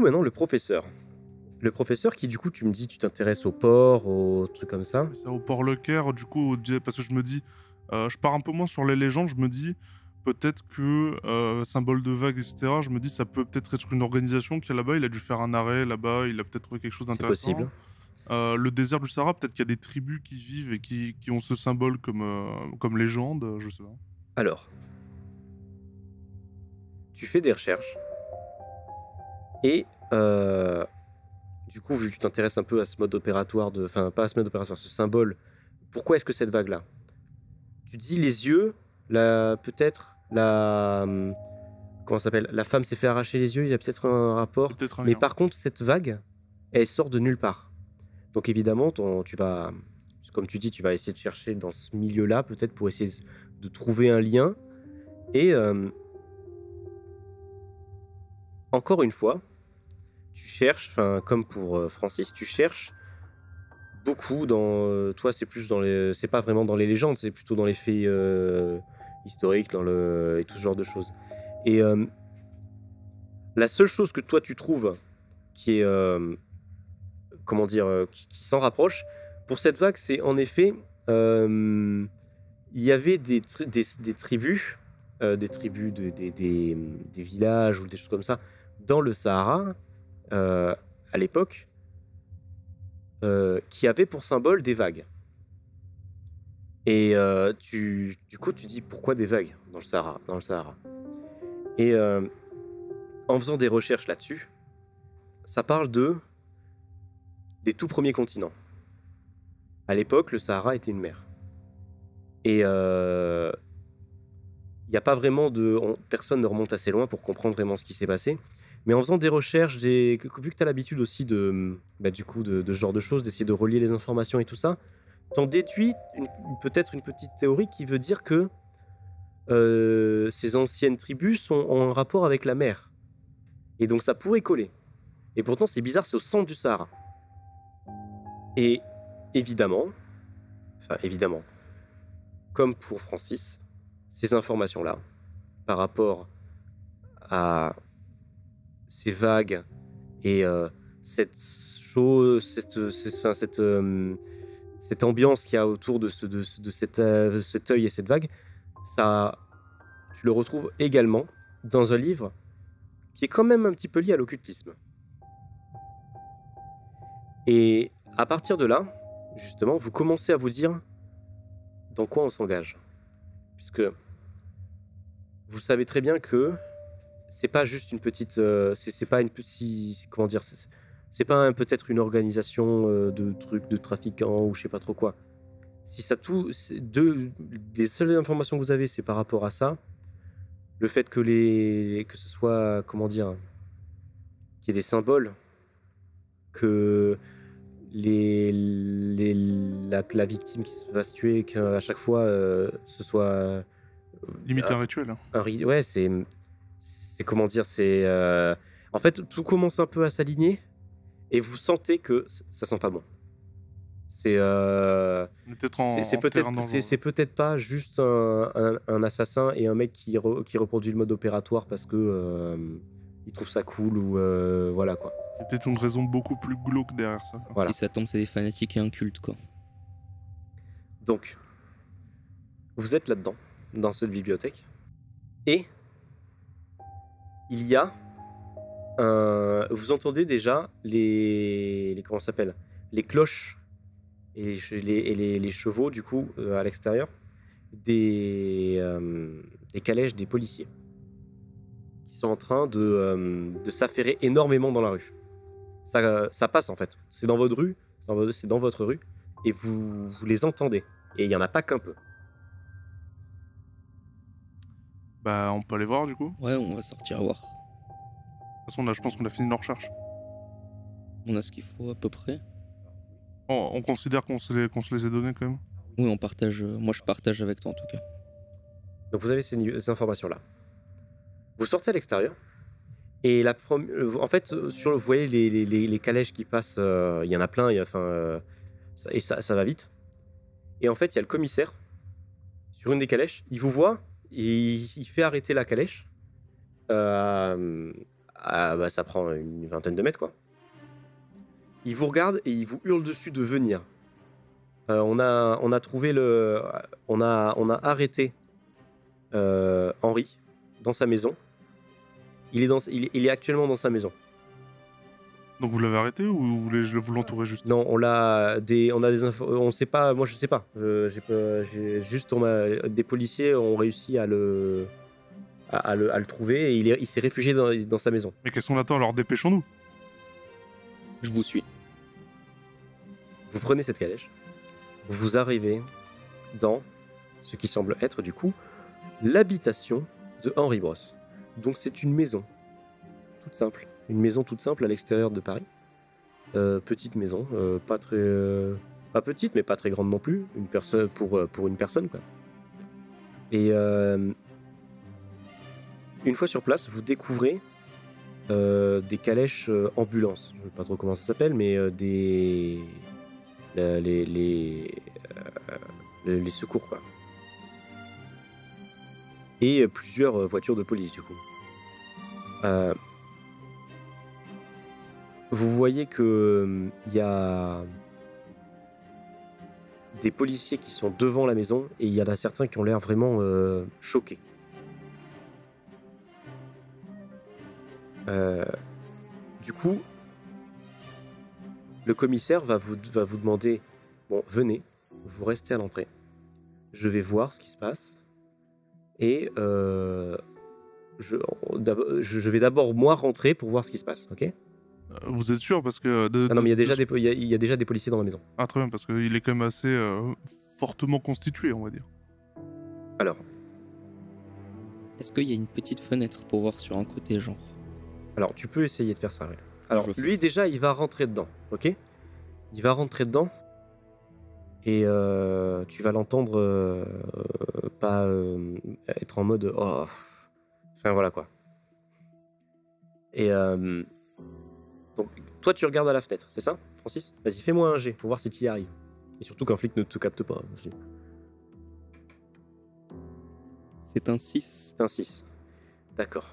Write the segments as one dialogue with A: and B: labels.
A: Coup, maintenant, le professeur? Le professeur qui, du coup, tu me dis, tu t'intéresses au port, aux trucs comme ça?
B: C'est au port Le Caire, du coup, parce que je me dis, euh, je pars un peu moins sur les légendes, je me dis, peut-être que euh, symbole de vague, etc., je me dis, ça peut peut-être être une organisation qui est là-bas, il a dû faire un arrêt là-bas, il a peut-être trouvé quelque chose
A: C'est
B: d'intéressant.
A: possible.
B: Euh, le désert du Sahara, peut-être qu'il y a des tribus qui vivent et qui, qui ont ce symbole comme, euh, comme légende, je sais pas.
A: Alors, tu fais des recherches et euh, du coup, vu que tu t'intéresses un peu à ce mode opératoire, de, enfin pas à ce mode opératoire, ce symbole, pourquoi est-ce que cette vague-là? Tu dis les yeux, peut-être la hum, comment s'appelle? La femme s'est fait arracher les yeux. Il y a peut-être un rapport.
B: Un
A: Mais par contre, cette vague, elle sort de nulle part. Donc évidemment, ton- tu vas, comme tu dis, tu vas essayer de chercher dans ce milieu-là, peut-être pour essayer de trouver un lien. Et euh, encore une fois, tu cherches, comme pour euh, Francis, tu cherches beaucoup dans. euh, toi, c'est plus dans les, c'est pas vraiment dans les légendes, c'est plutôt dans les faits euh, historiques, dans le et tout ce genre de choses. Et la seule chose que toi tu trouves qui est comment dire qui, s'en rapproche pour cette vague c'est en effet il y avait des, des, tribus des tribus de- des- des villages ou des choses comme ça dans le Sahara euh, à l'époque euh, qui avaient pour symbole des vagues et euh, tu, du coup tu dis pourquoi des vagues dans le Sahara dans le Sahara? Et en faisant des recherches là-dessus, ça parle de des tout premiers continents. À l'époque, le Sahara était une mer. Et il n'y a pas vraiment de... on- personne ne remonte assez loin pour comprendre vraiment ce qui s'est passé. Mais en faisant des recherches, vu que tu as l'habitude aussi de, bah, du coup, de, ce genre de choses, d'essayer de relier les informations et tout ça, t'en déduis peut-être une petite théorie qui veut dire que euh, ces anciennes tribus sont en rapport avec la mer. Et donc ça pourrait coller. Et pourtant, c'est bizarre, c'est au centre du Sahara. Et évidemment, enfin évidemment, comme pour Francis, ces informations-là, par rapport à ces vagues et euh, cette chose, cette, cette, cette, euh, cette ambiance qu'il y a autour de, ce, de, de cet, euh, œil et cette vague, ça, tu le retrouves également dans un livre qui est quand même un petit peu lié à l'occultisme. Et à partir de là, justement, vous commencez à vous dire dans quoi on s'engage. Puisque vous savez très bien que c'est pas juste une petite. euh, c'est pas une petite. Comment dire C'est pas un- peut-être une organisation euh, de trucs de trafiquants ou je sais pas trop quoi. Si ça tout. Deux, les seules informations que vous avez, c'est par rapport à ça. Le fait que les. que ce soit. Comment dire Qu'il y ait des symboles. Que les, les, la, la victime qui se fasse tuer, qu'à chaque fois euh, ce soit.
B: Limite un rituel. hein.
A: un ouais c'est c'est comment dire c'est euh, en fait tout commence un peu à s'aligner et vous sentez que ça sent pas bon c'est euh,
B: peut-être
A: c'est c'est c'est c'est pas juste un, un- un assassin et un mec qui, re- qui reproduit le mode opératoire parce que euh, il trouve ça cool ou euh, voilà quoi
B: a peut-être une raison beaucoup plus glauque derrière ça.
A: Voilà.
C: Si ça tombe, c'est des fanatiques et un culte, quoi.
A: Donc, vous êtes là-dedans, dans cette bibliothèque, et il y a un... Vous entendez déjà les... les comment s'appelle? Les cloches et les, chevaux, du coup, euh, à l'extérieur, des, euh, des calèches des policiers qui sont en train de, euh, s'affairer énormément dans la rue. Ça, passe, en fait. C'est dans votre rue, c'est dans votre rue, et vous, vous les entendez. Et il n'y en a pas qu'un peu.
B: Bah, on peut aller voir du coup. De
C: Ouais, on va sortir voir.
B: toute façon, là, je pense qu'on a fini nos recherches.
C: On a ce qu'il faut à peu près.
B: On, on considère qu'on se, les- qu'on se les ait donnés quand même.
C: Oui, on partage. euh, Moi, je partage avec toi en tout cas.
A: Donc vous avez ces, informations-là. Vous sortez à l'extérieur. Et la prom- euh, en fait, euh, sur, vous voyez les, les- les- les calèches qui passent, euh, il y en a plein, il y a, enfin, euh, ça- et ça, ça va vite. Et en fait, il y a le commissaire sur une des calèches. Il vous voit, il, fait arrêter la calèche euh, Ah, bah, ça prend une vingtaine de mètres, quoi. Il vous regarde et il vous hurle dessus de venir. Euh, on, a, on a trouvé le. On a, on a arrêté euh, Henri dans sa maison. Il est, dans, il est actuellement dans sa maison.
B: Donc vous l'avez arrêté ou vous voulez vous l'entourer juste?
A: Non, on l'a des, on a des infos, on sait pas, moi je sais pas. Euh, j'ai pas- j'ai juste on m'a- des policiers ont réussi à le, à, à le, à le trouver et il est- il s'est réfugié dans, dans sa maison.
B: Mais qu'est-ce qu'on attend? Alors Dépêchons-nous.
C: Je vous suis.
A: Vous prenez cette calèche, vous arrivez dans ce qui semble être du coup l'habitation de Henri Brosse. Donc c'est une maison, toute simple, une maison toute simple à l'extérieur de Paris. Euh, petite maison, euh, pas très, euh, pas petite mais pas très grande non plus, une personne pour pour une personne quoi. Et une fois sur place, vous découvrez des calèches ambulances. Je ne sais pas trop comment ça s'appelle, mais des le- les les, les les secours quoi. Et plusieurs voitures de police du coup. Euh, vous voyez que il y a des policiers qui sont devant la maison et il y en a certains qui ont l'air vraiment euh, choqués. Euh, du coup, le commissaire va vous, demander Bon, venez, vous restez à l'entrée. Je vais voir ce qui se passe. Et euh, je, je vais d'abord, moi, rentrer pour voir ce qui se passe. Ok?
B: Euh, Vous êtes sûr parce que de,
A: Ah non, mais il y, a déjà
B: de-
A: des, il, y a, il y a déjà des policiers dans la maison.
B: ah très bien parce qu'il est quand même assez euh, fortement constitué on va dire.
A: Alors,
C: Est-ce qu'il y a une petite fenêtre pour voir sur un côté, genre?
A: Alors tu peux essayer de faire ça. ouais. Alors,
C: veux faire
A: lui,
C: ça.
A: déjà, il va rentrer dedans. Ok? Il va rentrer dedans. Et euh, tu vas l'entendre euh, pas euh, être en mode oh. Enfin voilà quoi. Et euh, donc toi tu regardes à la fenêtre, c'est ça, Francis? Vas-y, fais-moi un G pour voir si tu y arrives. Et surtout qu'un flic ne te capte pas.
C: C'est un 6.
A: C'est un 6. D'accord.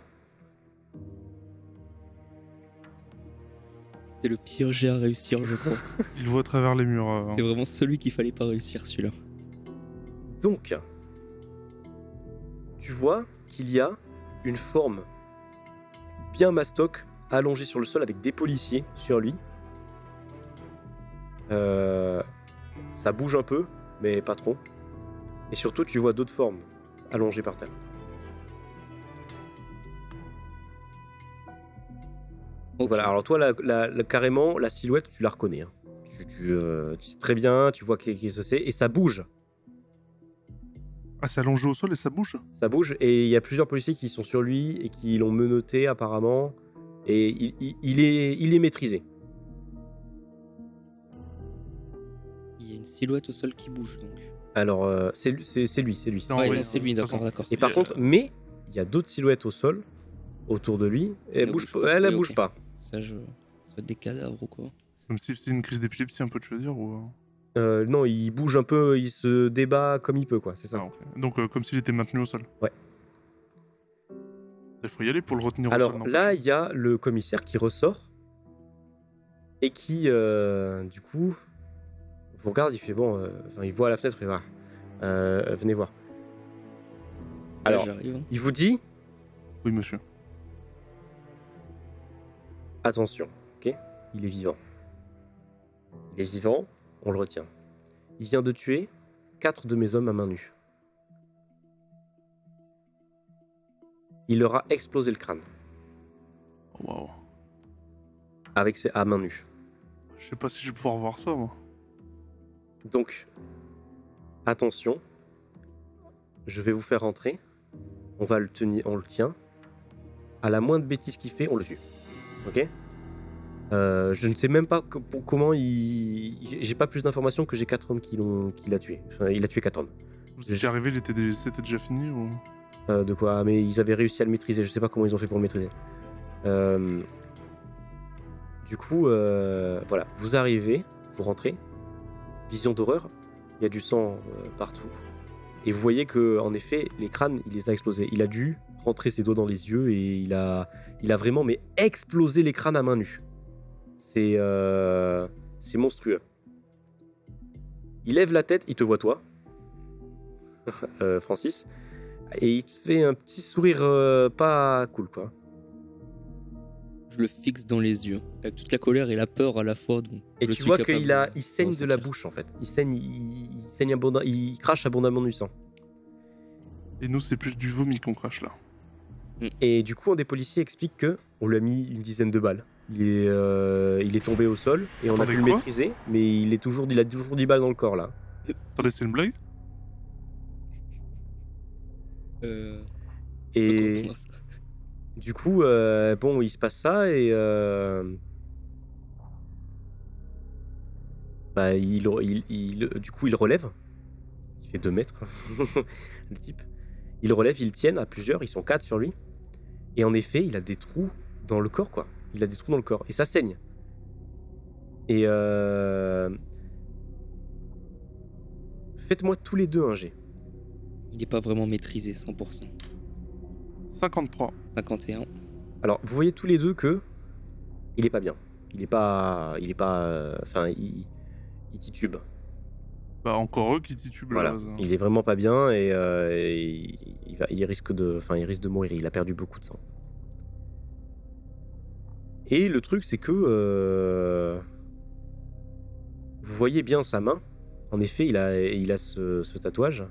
C: C'était le pire jet à réussir, je crois.
B: Il voit à travers les murs. euh,
C: C'était vraiment celui qu'il fallait pas réussir, celui-là.
A: Donc, tu vois qu'il y a une forme bien mastoc allongée sur le sol avec des policiers sur lui. Euh, ça bouge un peu, mais pas trop. Et surtout, tu vois d'autres formes allongées par terre.
C: Ok.
A: Voilà, alors toi, la- la- la- carrément, la silhouette, tu la reconnais. hein. Tu, tu, euh, tu sais très bien, tu vois qui, qui c'est, et ça bouge.
B: Ah c'est allongé au sol et ça bouge?
A: Ça bouge et il y a plusieurs policiers qui sont sur lui et qui l'ont menotté apparemment. Et il, il- il est, il est maîtrisé.
C: Il y a une silhouette au sol qui bouge, donc.
A: Alors, euh, c'est lui- c'est lui, c'est lui.
B: Non,
C: ouais,
B: oui,
C: non, c'est
B: de
C: lui, d'accord, d'accord.
A: Et par contre, mais il y a d'autres silhouettes au sol autour de lui. Et elle
C: Elle
A: bouge,
C: bouge
A: pas.
C: pas.
A: Elle, elle
C: Oui,
A: bouge
C: ok.
A: pas.
C: Ça, je. Ça doit être des cadavres ou quoi.
B: Comme si c'est une crise d'épilepsie un peu tu veux dire ou. euh,
A: Euh, non, il bouge un peu, il se débat comme il peut, quoi. C'est ça.
B: Ah. Donc euh, comme s'il était maintenu au sol.
A: Ouais.
B: Il faut y aller pour le retenir au
A: Alors
B: sol.
A: là, il y a le commissaire qui ressort et qui, euh, du coup, vous regarde, il fait bon, euh, enfin, il voit à la fenêtre, il va, euh, venez voir.
C: Là,
A: Alors,
C: hein.
A: il vous dit,
B: Oui monsieur.
A: attention, ok, il est vivant. Il est vivant, on le retient. Il vient de tuer quatre de mes hommes à main nue. Il leur a explosé le crâne
B: Oh, Waouh.
A: avec ses à main nue.
B: Je sais pas si je vais pouvoir voir ça moi.
A: Donc, attention, je vais vous faire rentrer. On va le tenir, on le tient. À la moindre bêtise qu'il fait, on le tue. Ok? Euh, Je ne sais même pas pour- comment il. j'ai- pas plus d'informations que j'ai quatre hommes qui l'ont, qui l'a tué. Enfin, il a tué quatre hommes.
B: Vous étiez arrivé, c'était déjà fini ou?
A: Euh, de quoi Mais ils avaient réussi à le maîtriser. Je sais pas comment ils ont fait pour le maîtriser. Euh, Du coup, euh, voilà. Vous arrivez, vous rentrez. Vision d'horreur. Il y a du sang partout. Et vous voyez que en effet, les crânes, il les a explosés. Il a dû rentrer ses doigts dans les yeux et il a, il a vraiment mais explosé les crânes à main nue. C'est c'est monstrueux. Il lève la tête, il te voit toi, Francis, et il te fait un petit sourire euh, pas cool quoi.
C: Je le fixe dans les yeux, avec toute la colère et la peur à la fois.
A: Et
C: je
A: tu
C: suis
A: vois qu'il a, il saigne de la bouche en fait. Il saigne, il, il saigne abondamment, il crache abondamment du sang.
B: Et nous, c'est plus du vomi qu'on crache là.
A: Et du coup, un des policiers explique que on lui a mis une dizaine de balles. Il est, euh, il est tombé au sol et on a pu le maîtriser, mais il est toujours, il a toujours 10 balles dans le corps là.
B: Attendez, c'est une blague?
C: Euh,
A: Et du coup, euh, bon, il se passe ça et euh, bah, il, il, il- du coup, il relève. Il fait 2 mètres, le type. Il relève, ils tiennent à plusieurs, ils sont quatre sur lui. Et en effet, il a des trous dans le corps, quoi. Il a des trous dans le corps et ça saigne. Et euh... faites-moi tous les deux un jet.
C: Il n'est pas vraiment maîtrisé 100%.
B: 53.
C: 51.
A: Alors, vous voyez tous les deux que il est pas bien. Il est pas, il est pas, euh, enfin, il, il titube.
B: Bah, encore eux qui titubent
A: Voilà,
B: là.
A: il est vraiment pas bien et, euh, et il, va, il risque de, enfin, il risque de mourir. Il a perdu beaucoup de sang. Et le truc, c'est que euh, vous voyez bien sa main. En effet, il a, il a ce, ce tatouage.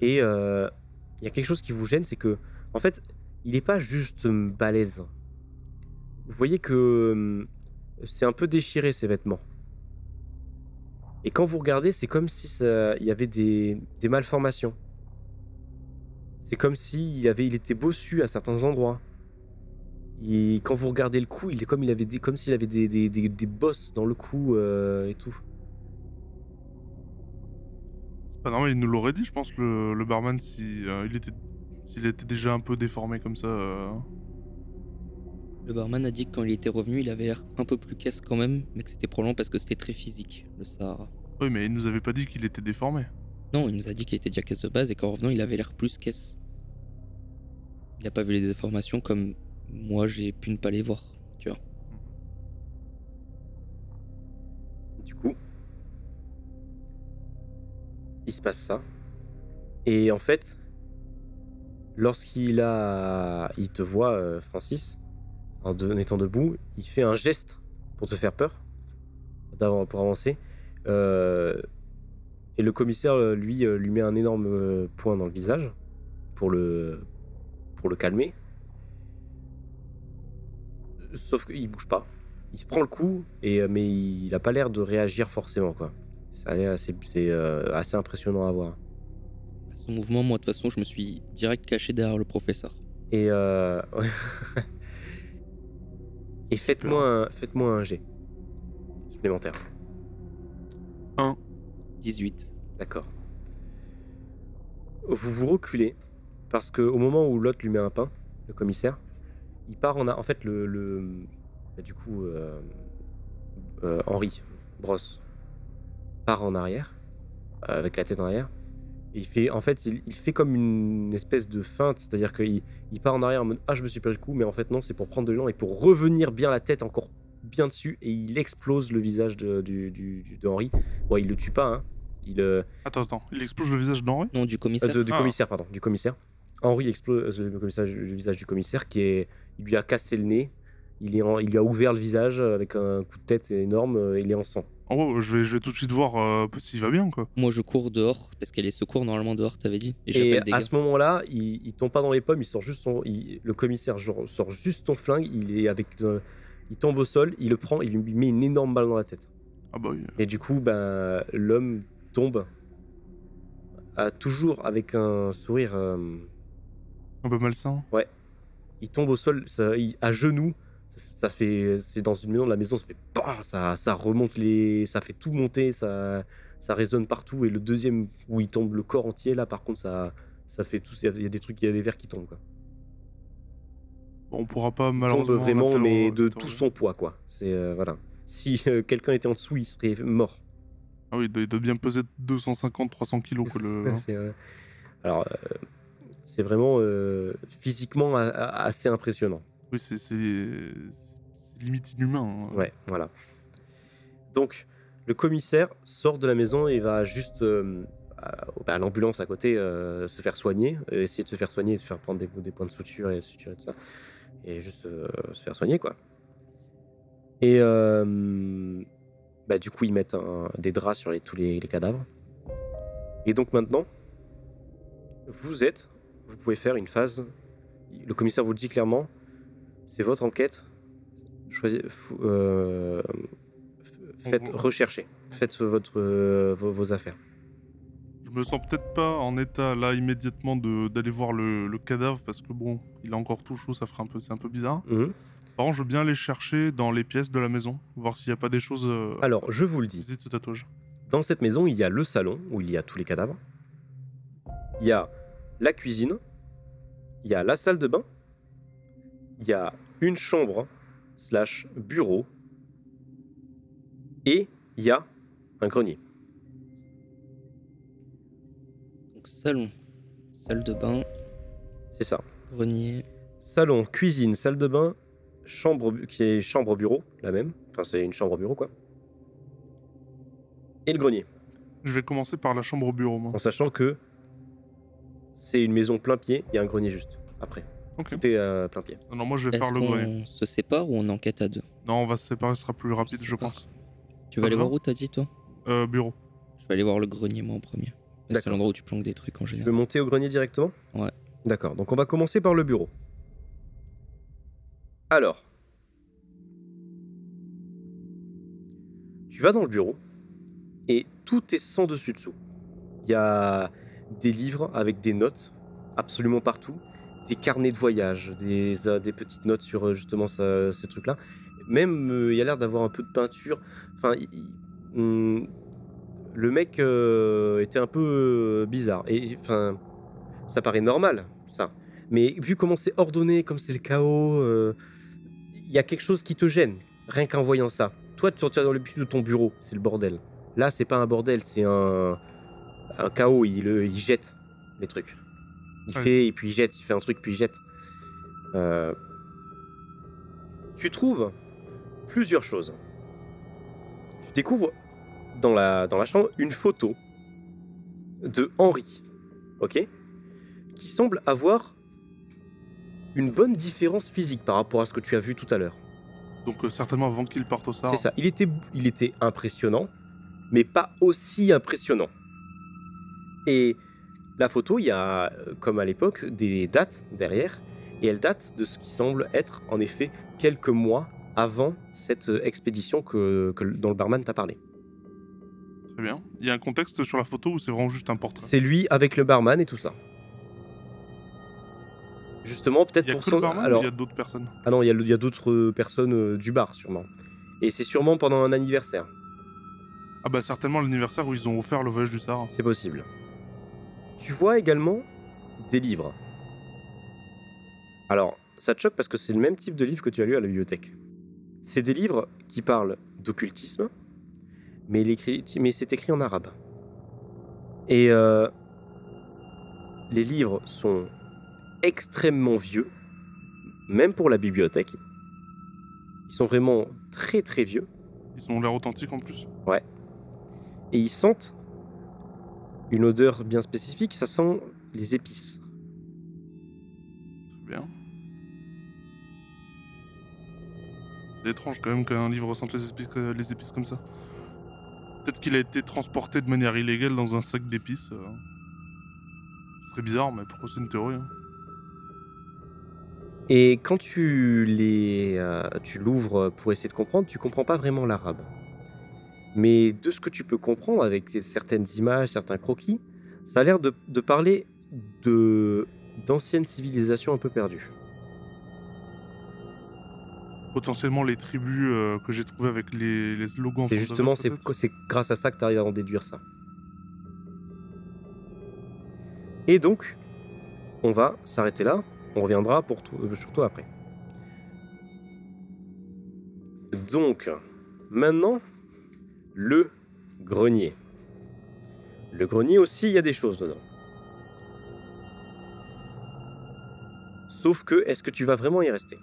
A: Et euh, il y a quelque chose qui vous gêne, c'est que, en fait, il n'est pas juste balèze. Vous voyez que euh, c'est un peu déchiré ses vêtements. Et quand vous regardez, c'est comme si il y avait des, malformations. C'est comme si il avait, il était bossu à certains endroits. Et quand vous regardez le cou, il est comme s'il avait des, des bosses dans le cou euh, et tout.
B: C'est pas normal, il nous l'aurait dit, je pense, le, le barman, si, euh, il était, s'il était déjà un peu déformé comme ça. euh.
C: Le barman a dit que quand il était revenu, il avait l'air un peu plus caisse quand même, mais que c'était probablement parce que c'était très physique, le Sahara.
B: Oui, mais il nous avait pas dit qu'il était déformé.
C: Non, il nous a dit qu'il était déjà caisse de base et qu'en revenant, il avait l'air plus caisse. Il n'a pas vu les déformations comme moi j'ai pu ne pas les voir, tu vois.
A: Il se passe ça. Et en fait, lorsqu'il a, il te voit, euh, Francis, en, étant debout, il fait un geste pour te faire peur, pour avancer. Euh, et le commissaire, euh, lui, lui met un énorme point dans le visage pour le, pour le calmer. Sauf qu'il bouge pas. Il se prend le coup, et, mais il a pas l'air de réagir forcément. quoi. Ça a l'air assez, c'est, euh, assez impressionnant à voir.
C: À son mouvement, moi de toute façon, je me suis direct caché derrière le professeur.
A: Et, euh, et faites-moi un, faites-moi un G supplémentaire.
C: 18.
A: D'accord. Vous vous reculez parce que au moment où l'autre lui met un pain, le commissaire, il part en a en fait le, le- bah, du coup euh, euh, Henri Brosse part en arrière euh, avec la tête en arrière. Et il fait en fait il, il fait comme une espèce de feinte, c'est-à-dire qu'il il part en arrière en mode ah je me suis perdu le coup, mais en fait non c'est pour prendre de l'élan et pour revenir bien la tête encore bien dessus et il explose le visage de, du, du- du- de Henri. Bon il le tue pas hein. Il, euh,
B: Attends, attends, il explose le visage d'Henri?
C: Non, du commissaire.
A: euh, de- du
B: Ah.
A: commissaire, pardon, du commissaire. Henri explose le, commissaire- le visage du commissaire qui est, il lui a cassé le nez, il, est en- il lui a ouvert le visage avec un coup de tête énorme, euh, il est en sang.
B: Oh, ouais, je vais, je vais tout de suite voir euh, s'il va bien, quoi.
C: Moi je cours dehors, parce qu'elle est secours normalement dehors, t'avais dit. Et
A: Et,
C: j'appelle des
A: à
C: gars.
A: ce moment-là, il, il tombe pas dans les pommes, il sort juste son, il- le commissaire genre, sort juste son flingue, il est avec, euh, il tombe au sol, il le prend, il lui met une énorme balle dans la tête.
B: Ah bah oui.
A: Et du coup, ben, l'homme tombe, à- toujours avec un sourire. euh,
B: Un peu malsain.
A: il tombe au sol ça- il- à genoux. Ça fait, c'est dans une maison, la maison se fait, bah, ça, ça remonte les, ça fait tout monter, ça, ça résonne partout. Et le deuxième où il tombe le corps entier, là, par contre, ça, ça fait tout, il y a- il y, a des trucs, il y a des verres qui tombent, quoi.
B: On pourra pas
A: Il tombe
B: malheureusement.
A: vraiment, mais de tout son poids, quoi. C'est, euh, voilà. Si euh, quelqu'un était en dessous, il serait mort.
B: Ah oui, il doit, bien peser 250-300 kilos. Quoi, le...
A: C'est, euh, Alors, euh, c'est vraiment euh, physiquement assez impressionnant.
B: Oui, c'est limite inhumain. hein.
A: Ouais, voilà. Donc, le commissaire sort de la maison et va juste euh, à, bah, à l'ambulance à côté euh, se faire soigner, euh, essayer de se faire soigner, se faire prendre des, points de suture et suture tout ça, et juste se faire soigner quoi. Et bah, du coup, ils mettent des draps sur tous les cadavres. Et donc maintenant, vous êtes, vous pouvez faire une phase. Le commissaire vous le dit clairement, c'est votre enquête. Choisissez, fou- euh, faites rechercher, faites votre, euh, vos, vos affaires.
B: Je me sens peut-être pas en état là immédiatement de- d'aller voir le, le cadavre parce que bon, il est encore tout chaud, ça ferait un peu, c'est un peu bizarre.
A: Mhm.
B: Par contre, je veux bien aller chercher dans les pièces de la maison, voir s'il n'y a pas des choses. Euh,
A: Alors, je vous le dis,
B: de ce tatouage.
A: dans cette maison, il y a le salon où il y a tous les cadavres. Il y a la cuisine. Il y a la salle de bain. Il y a une chambre slash bureau. Et il y a un grenier.
C: Donc salon, salle de bain,
A: C'est ça.
C: grenier.
A: Salon, cuisine, salle de bain, chambre qui est chambre bureau, la même. Enfin, c'est une chambre bureau quoi. Et le grenier.
B: Je vais commencer par la chambre au bureau, moi.
A: En sachant que c'est une maison plein pied, il y a un grenier juste après.
B: Ok.
A: Tout est euh, plein pied.
B: Non, non, moi je vais
C: Est-ce
B: faire le grenier.
C: qu'on se sépare ou on enquête à deux
B: Non, on va se séparer, ce sera plus rapide, je
C: sépare.
B: pense.
C: Tu
B: Ça
C: vas aller
B: va
C: voir où t'as dit toi
B: Euh, bureau.
C: Je vais aller voir le grenier moi en premier. Parce que C'est
A: D'accord.
C: l'endroit où tu planques des trucs en
A: Tu veux
C: général.
A: monter au grenier directement
C: Ouais.
A: D'accord, donc on va commencer par le bureau. Alors. Tu vas dans le bureau et tout est sans dessus dessous. Il y a des livres avec des notes absolument partout, des carnets de voyage, des, euh, petites notes sur euh, justement ça- ces trucs-là. Même euh, il a l'air d'avoir un peu de peinture. Enfin, hum, le mec euh, était un peu bizarre. Et enfin, ça paraît normal, ça. Mais vu comment c'est ordonné, comme c'est le chaos, il y a quelque chose qui te gêne, rien qu'en voyant ça. Toi, tu es dans le but de ton bureau, c'est le bordel. Là, c'est pas un bordel, c'est un, un chaos. Il, il jette les trucs. Il
B: Ouais.
A: fait, et puis il jette, il fait un truc, puis il jette. Euh, Tu trouves plusieurs choses. Tu découvres dans la, dans la chambre une photo de Henri, ok Qui semble avoir une bonne différence physique par rapport à ce que tu as vu tout à l'heure.
B: Donc euh, certainement avant qu'il parte au SAR.
A: C'est ça. Il était, il était impressionnant, mais pas aussi impressionnant. Et la photo, il y a, euh, comme à l'époque, des dates derrière, et elle date de ce qui semble être, en effet, quelques mois avant cette euh, expédition que, que- dont le barman t'a parlé.
B: Très bien. Il y a un contexte sur la photo ou c'est vraiment juste un portrait?
A: C'est lui avec le barman et tout ça. Justement, peut-être pour son. Alors,
B: il y a d'autres personnes?
A: Ah non, il y a, d'autres euh, personnes euh, du bar, sûrement. Et c'est sûrement pendant un anniversaire.
B: Ah bah certainement l'anniversaire où ils ont offert le voyage du Sahara.
A: C'est possible. Tu vois également des livres. Alors, ça te choque parce que c'est le même type de livre que tu as lu à la bibliothèque. C'est des livres qui parlent d'occultisme, mais, c'est écrit en arabe. Et euh, les livres sont extrêmement vieux, même pour la bibliothèque. Ils sont vraiment très très vieux.
B: Ils ont l'air authentiques en plus.
A: et ils sentent une odeur bien spécifique, ça sent les épices.
B: Très bien. C'est étrange quand même qu'un livre sente les épices, les épices comme ça. Peut-être qu'il a été transporté de manière illégale dans un sac d'épices. euh. Ce serait bizarre, mais pourquoi c'est une théorie hein?
A: Et quand tu les, euh, tu l'ouvres pour essayer de comprendre, tu comprends pas vraiment l'arabe. Mais de ce que tu peux comprendre avec certaines images, certains croquis, ça a l'air de, de parler de d'anciennes civilisations un peu perdues.
B: Potentiellement les tribus euh, que j'ai trouvées avec les, en
A: C'est justement c'est grâce à ça que tu arrives à en déduire ça. Et donc, on va s'arrêter là. On reviendra pour tout, euh, surtout après. Donc, maintenant, le grenier. Le grenier aussi, il y a des choses dedans. Sauf que, est-ce que tu vas vraiment y rester?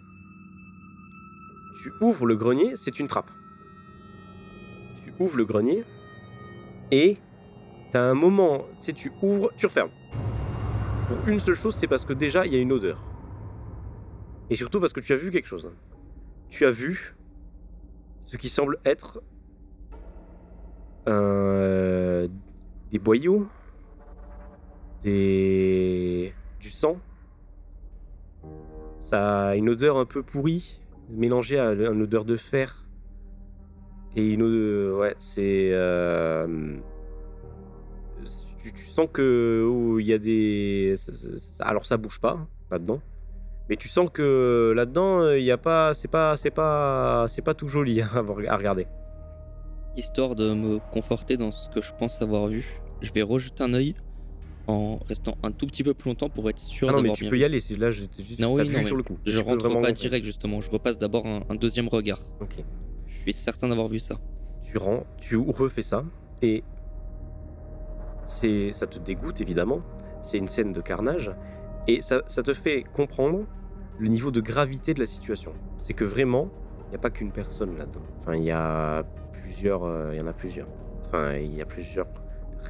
A: Tu ouvres le grenier, c'est une trappe. Tu ouvres le grenier et t'as un moment, sais, tu ouvres, tu refermes. Pour une seule chose, c'est parce que déjà, il y a une odeur. Et surtout parce que tu as vu quelque chose. Tu as vu ce qui semble être euh, des boyaux, des... du sang. Ça a une odeur un peu pourrie, mélangée à une odeur de fer. Et une odeur... Ouais, c'est... euh, Tu, sens que il y a des... Alors ça bouge pas hein, là-dedans. Mais tu sens que là-dedans, il y a pas, c'est pas, c'est pas, c'est pas tout joli hein, à regarder.
C: Histoire de me conforter dans ce que je pense avoir vu, je vais rejeter un œil en restant un tout petit peu plus longtemps pour être sûr
A: Ah non, mais
C: d'avoir
A: tu
C: bien
A: peux
C: vu.
A: y aller. Là, j'étais juste.
C: Non, oui, non, mais
A: sur le coup.
C: Je
A: Tu
C: rentre pas direct justement, je repasse d'abord un, un deuxième regard.
A: Ok.
C: Je suis certain d'avoir vu ça.
A: Tu rends, tu refais ça et c'est, ça te dégoûte évidemment. C'est une scène de carnage et ça, ça te fait comprendre le niveau de gravité de la situation. C'est que vraiment, il n'y a pas qu'une personne là-dedans. Enfin, il y a plusieurs, euh, il y en a plusieurs. Enfin, il y a plusieurs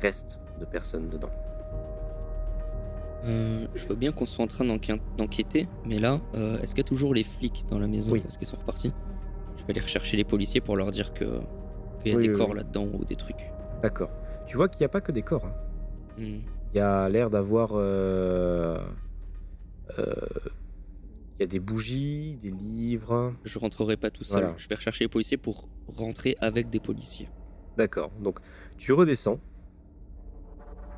A: restes de personnes dedans.
C: Euh, je veux bien qu'on soit en train d'enquêter, mais là, euh, est-ce qu'il y a toujours les flics dans la maison?
A: Oui.
C: Est-ce qu'ils sont repartis? Je vais aller rechercher les policiers pour leur dire que qu'il y a
A: Oui,
C: des
A: oui,
C: corps là-dedans ou des trucs.
A: D'accord. Tu vois qu'il n'y a pas que des corps. hein.
C: Hmm.
A: Il y a l'air d'avoir. Il y a des bougies, des livres.
C: Je rentrerai pas tout seul.
A: Voilà.
C: Je vais rechercher les policiers pour rentrer avec des policiers.
A: D'accord. Donc, tu redescends.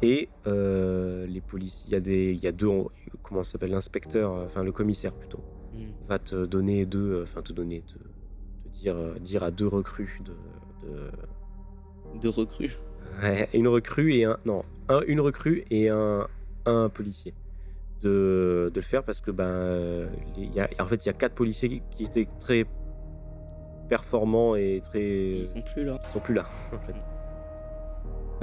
A: Et euh, les policiers. Il y a des. Il y a deux. Comment s'appelle L'inspecteur. euh, Enfin, le commissaire plutôt.
C: Hmm.
A: Va te donner deux. euh, Enfin, te donner. Te, te dire, dire à deux recrues de. de-
C: De recrues.
A: Ouais, une recrue et un. Non. Un, une recrue et un, un policier. De, de le faire parce que, ben. euh, y a, en fait, il y a quatre policiers qui, qui étaient très performants et très.
C: Ils sont plus là.
A: Ils sont plus là, en fait.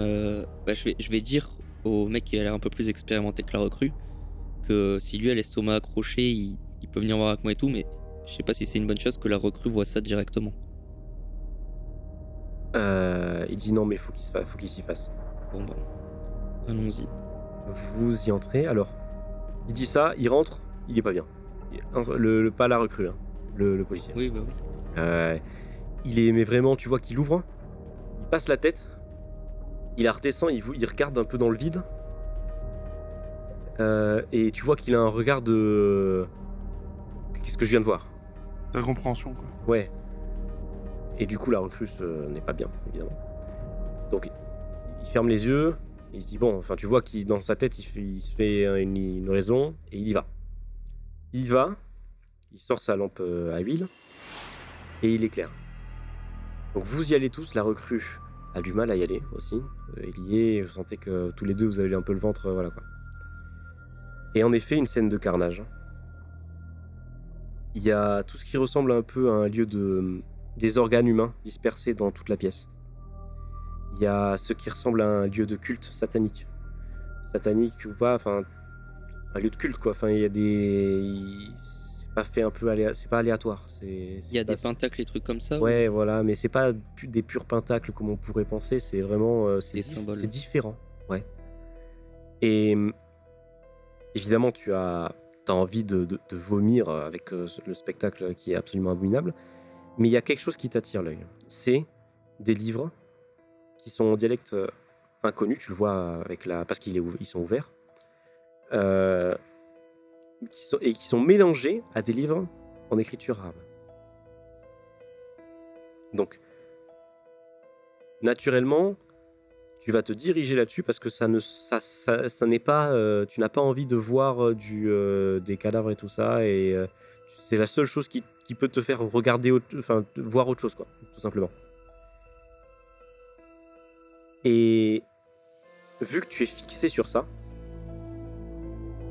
C: Euh, bah, je, vais, je vais dire au mec qui a l'air un peu plus expérimenté que la recrue que si lui a l'estomac accroché, il, il peut venir voir avec moi et tout, mais je sais pas si c'est une bonne chose que la recrue voit ça directement.
A: Euh, il dit non, mais faut qu'il faut qu'il s'y fasse.
C: Bon, bah, allons-y.
A: Vous y entrez. Alors, il dit ça, il rentre, il est pas bien. Il- Le, le- pas la recrue, hein, le, le policier.
C: Oui, bah oui.
A: Euh, il est, mais vraiment, tu vois qu'il ouvre, il passe la tête, il la redescend, il, vous- il regarde un peu dans le vide. Euh, et tu vois qu'il a un regard de. Qu'est-ce que je viens de voir?
B: Ta compréhension, quoi.
A: Ouais. Et du coup, la recrue ce n'est pas bien, évidemment. Donc, il ferme les yeux, il se dit bon, enfin, tu vois qu'il dans sa tête, il, se fait une, une raison, et il y va. Il y va, il sort sa lampe euh, à huile, et il éclaire. Donc, vous y allez tous, la recrue a du mal à y aller aussi. Euh, Elle y est, vous sentez que tous les deux, vous avez un peu le ventre, euh, voilà quoi. Et en effet, une scène de carnage. Il y a tout ce qui ressemble un peu à un lieu de des organes humains dispersés dans toute la pièce. Il y a ce qui ressemble à un lieu de culte satanique. Satanique ou pas, enfin un lieu de culte quoi. Enfin il y a des c'est pas fait un peu aléa... c'est pas aléatoire,
C: Il y a des pentacles et trucs comme ça. ou-
A: Ouais, voilà, mais c'est pas des purs pentacles comme on pourrait penser, c'est vraiment euh, c'est
C: Des
A: dif-
C: symboles.
A: c'est différent, ouais. Et hum, évidemment, tu as, as envie de, de- de vomir avec euh, le spectacle qui est absolument abominable, mais il y a quelque chose qui t'attire l'œil. C'est des livres qui sont en dialecte euh, inconnu, tu le vois avec la parce qu'ils ils sont ouverts, euh, qui sont, et qui sont mélangés à des livres en écriture arabe. Donc, naturellement, tu vas te diriger là-dessus parce que ça ne, ça, ça, ça n'est pas, euh, tu n'as pas envie de voir euh, du, euh, des cadavres et tout ça, et euh, c'est la seule chose qui, peut te faire regarder, voir autre chose, quoi, tout simplement. Et vu que tu es fixé sur ça,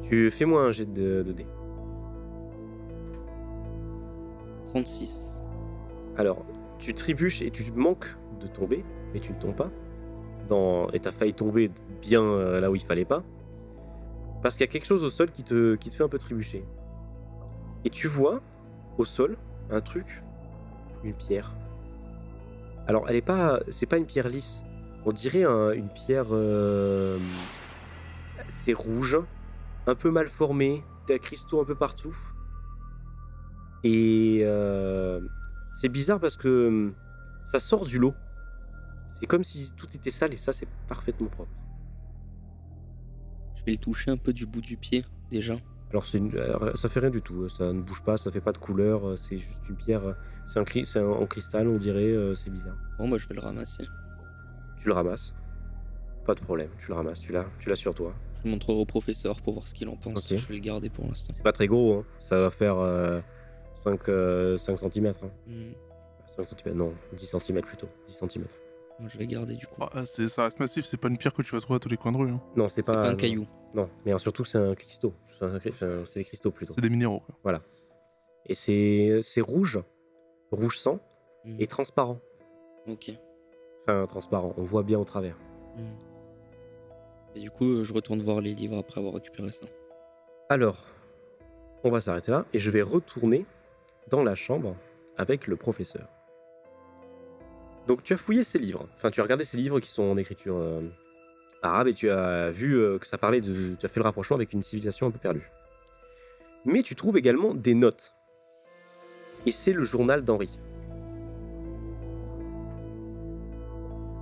A: tu fais-moi un jet de, de dés.
C: 36.
A: Alors, tu trébuches et tu manques de tomber, mais tu ne tombes pas. dans... et t'as failli tomber bien euh, là où il fallait pas. Parce qu'il y a quelque chose au sol qui te, qui te fait un peu trébucher. Et tu vois au sol un truc, une pierre. Alors elle est pas, c'est pas une pierre lisse. On dirait un- une pierre, euh, c'est rouge, un peu mal formée, des cristaux un peu partout. Et euh, c'est bizarre parce que hum, ça sort du lot. C'est comme si tout était sale et ça c'est parfaitement propre.
C: Je vais le toucher un peu du bout du pied déjà.
A: Alors c'est une- ça fait rien du tout, ça ne bouge pas, ça fait pas de couleur, euh, c'est juste une pierre, c'est un, cri- c'est un- en cristal on dirait, c'est bizarre.
C: Bon, moi je vais le ramasser.
A: Tu le ramasses, pas de problème, tu le ramasses, tu l'as, tu l'as sur toi.
C: Je le montrerai au professeur pour voir ce qu'il en pense. Je vais le garder pour l'instant.
A: C'est pas très gros, hein. ça va faire 5, 5 cm.
C: Hmm.
A: 5 cm, non, 10 cm plutôt, 10 cm.
C: Moi, je vais garder du coup.
B: Ah, c'est- ça reste massif, c'est pas une pierre que tu vas trouver à tous les coins de rue. hein.
A: Non, c'est pas,
C: pas un
A: non.
C: caillou.
A: Non, mais surtout c'est un cristaux, c'est, des cristaux plutôt.
B: C'est des minéraux. quoi.
A: Et c'est, c'est rouge, rouge sang
C: Hmm.
A: et transparent.
C: Ok.
A: Enfin transparent, on voit bien au travers.
C: Hmm. Et du coup, je retourne voir les livres après avoir récupéré ça.
A: Alors, on va s'arrêter là et je vais retourner dans la chambre avec le professeur. Donc tu as fouillé ces livres, enfin tu as regardé ces livres qui sont en écriture euh, arabe et tu as vu euh, que ça parlait de... Tu as fait le rapprochement avec une civilisation un peu perdue. Mais tu trouves également des notes. Et c'est le journal d'Henri.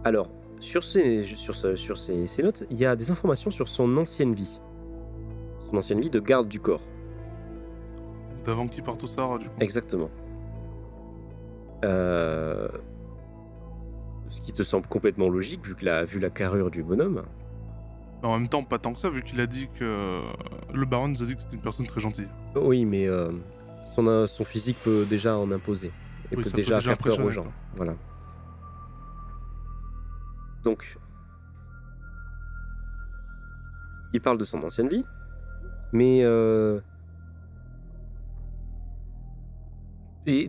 A: Alors, sur, ces, sur, ce- sur ces, ces notes, il y a des informations sur son ancienne vie. Son ancienne vie de garde du corps.
B: D'avant qu'il parte au Sahara, du coup.
A: Exactement. Euh, Ce qui te semble complètement logique vu, que la, vu la carrure du bonhomme.
B: Mais en même temps, pas tant que ça, vu qu'il a dit que. euh, Le baron nous a dit que c'était une personne très gentille.
A: Oui, mais euh, son, son physique peut déjà en imposer. Et
B: Oui,
A: peut
B: peut
A: déjà faire peur aux gens. Voilà. Donc, il parle de son ancienne vie, mais euh,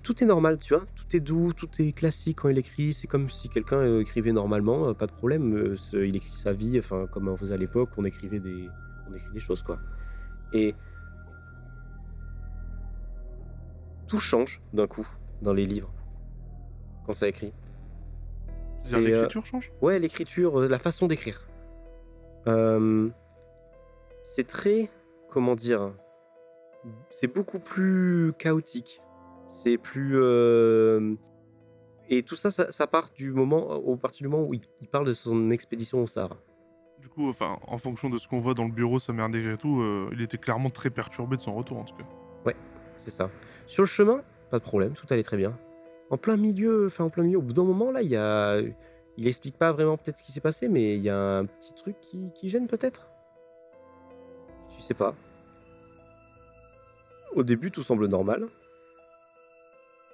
A: tout est normal, tu vois, tout est doux, tout est classique quand il écrit. C'est comme si quelqu'un euh, écrivait normalement, euh, pas de problème. il écrit sa vie, enfin comme on faisait à l'époque, on écrivait écrit des choses quoi. Et tout change d'un coup dans les livres quand ça écrit. Euh,
B: l'écriture change?
A: Ouais, l'écriture, euh, la façon d'écrire. Euh, c'est très, comment dire, c'est beaucoup plus chaotique. C'est plus et tout ça, ça, ça part du moment, au partir du moment où il, il parle de son expédition au Sahara.
B: Du coup, enfin, en fonction de ce qu'on voit dans le bureau, sa mère et tout, euh, il était clairement très perturbé de son retour, en tout cas.
A: C'est ça. Sur le chemin, pas de problème, tout allait très bien. En plein milieu, enfin en plein milieu, au bout d'un moment là, il y a, il explique pas vraiment peut-être ce qui s'est passé, mais il y a un petit truc qui, qui gêne peut-être. Tu sais pas. Au début, tout semble normal.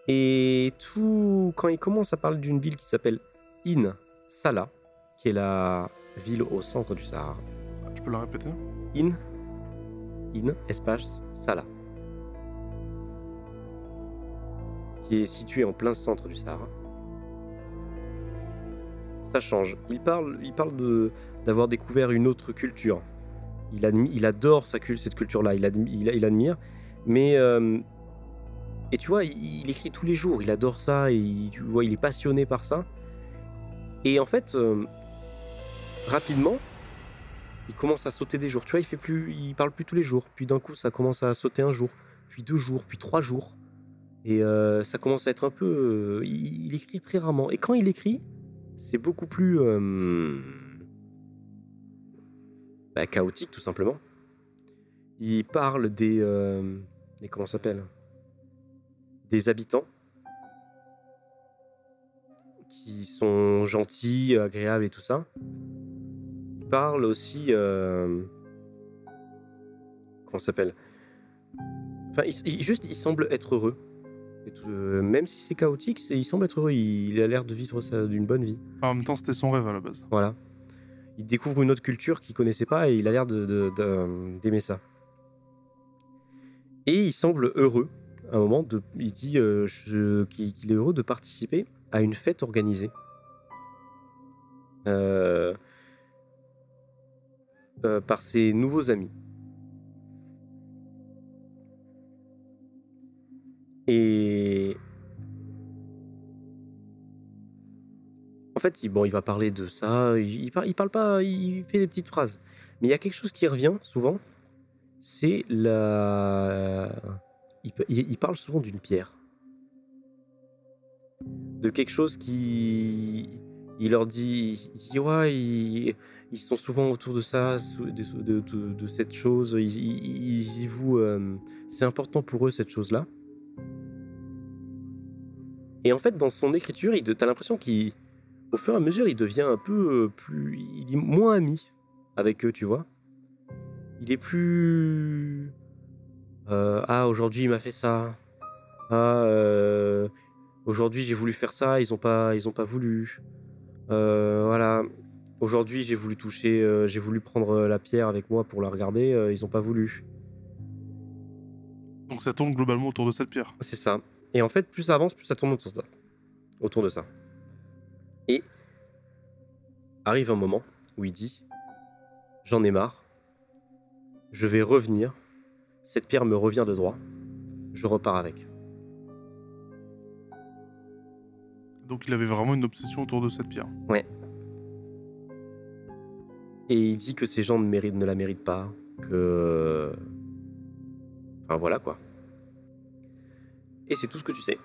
A: Et tout, quand il commence à parler d'une ville qui s'appelle In Salah, qui est la ville au centre du Sahara.
B: Ah, Tu peux la répéter?
A: In, In, espace, Salah. Qui est situé en plein centre du Sahara. Ça change. Il parle, il parle d'avoir découvert une autre culture. Il, admi- il adore cette culture-là, il, admi- admire. Mais. euh, et tu vois, il, écrit tous les jours, il adore ça, et tu vois, il est passionné par ça. Et en fait, euh, rapidement, il commence à sauter des jours. Tu vois, il fait il parle plus tous les jours. Puis d'un coup, ça commence à sauter un jour, puis deux jours, puis trois jours. Et euh, ça commence à être un peu. euh, il, écrit très rarement. Et quand il écrit, c'est beaucoup plus euh, bah, chaotique, tout simplement. Il parle des, comment s'appelle Des habitants qui sont gentils, agréables et tout ça il parle aussi. Comment s'appelle? Enfin, juste, il semble être heureux. Et tout, euh, même si c'est chaotique, c'est- il semble être heureux. Il, il a l'air de vivre d'une bonne vie.
B: En même temps, c'était son rêve à la base.
A: Voilà. Il découvre une autre culture qu'il connaissait pas et il a l'air de- de- de- d'aimer ça. Et il semble heureux. À un moment, de, il dit euh, je- qu'il qu'il est heureux de participer à une fête organisée. euh, euh, par ses nouveaux amis. Et en fait, il, bon, il va parler de ça. Il, parle, pas, il fait des petites phrases. Mais il y a quelque chose qui revient souvent. C'est la. Il, parle souvent d'une pierre. De quelque chose qui. Il leur dit. Ils, sont souvent autour de ça, de, cette chose. Ils, y euh, c'est important pour eux cette chose-là. Et en fait, dans son écriture, il, t'as l'impression qu'il, au fur et à mesure, il devient un peu euh, plus, il est moins ami avec eux, tu vois. Il est plus, euh, ah aujourd'hui il m'a fait ça, ah euh, aujourd'hui j'ai voulu faire ça, ils ont pas, ils ont pas voulu. Euh, voilà, aujourd'hui j'ai voulu toucher, j'ai voulu prendre la pierre avec moi pour la regarder, ils ont pas voulu.
B: Donc ça tourne globalement autour de cette pierre.
A: C'est ça. Et en fait, plus ça avance, plus ça tourne autour de ça. Autour de ça. Et arrive un moment où il dit J'en ai marre. Je vais revenir. Cette pierre me revient de droit. Je repars avec.
B: Donc il avait vraiment une obsession autour de cette pierre.
A: Et il dit que ces gens ne, méritent, ne la méritent pas. Que. Enfin voilà quoi. Et c'est tout ce que tu sais.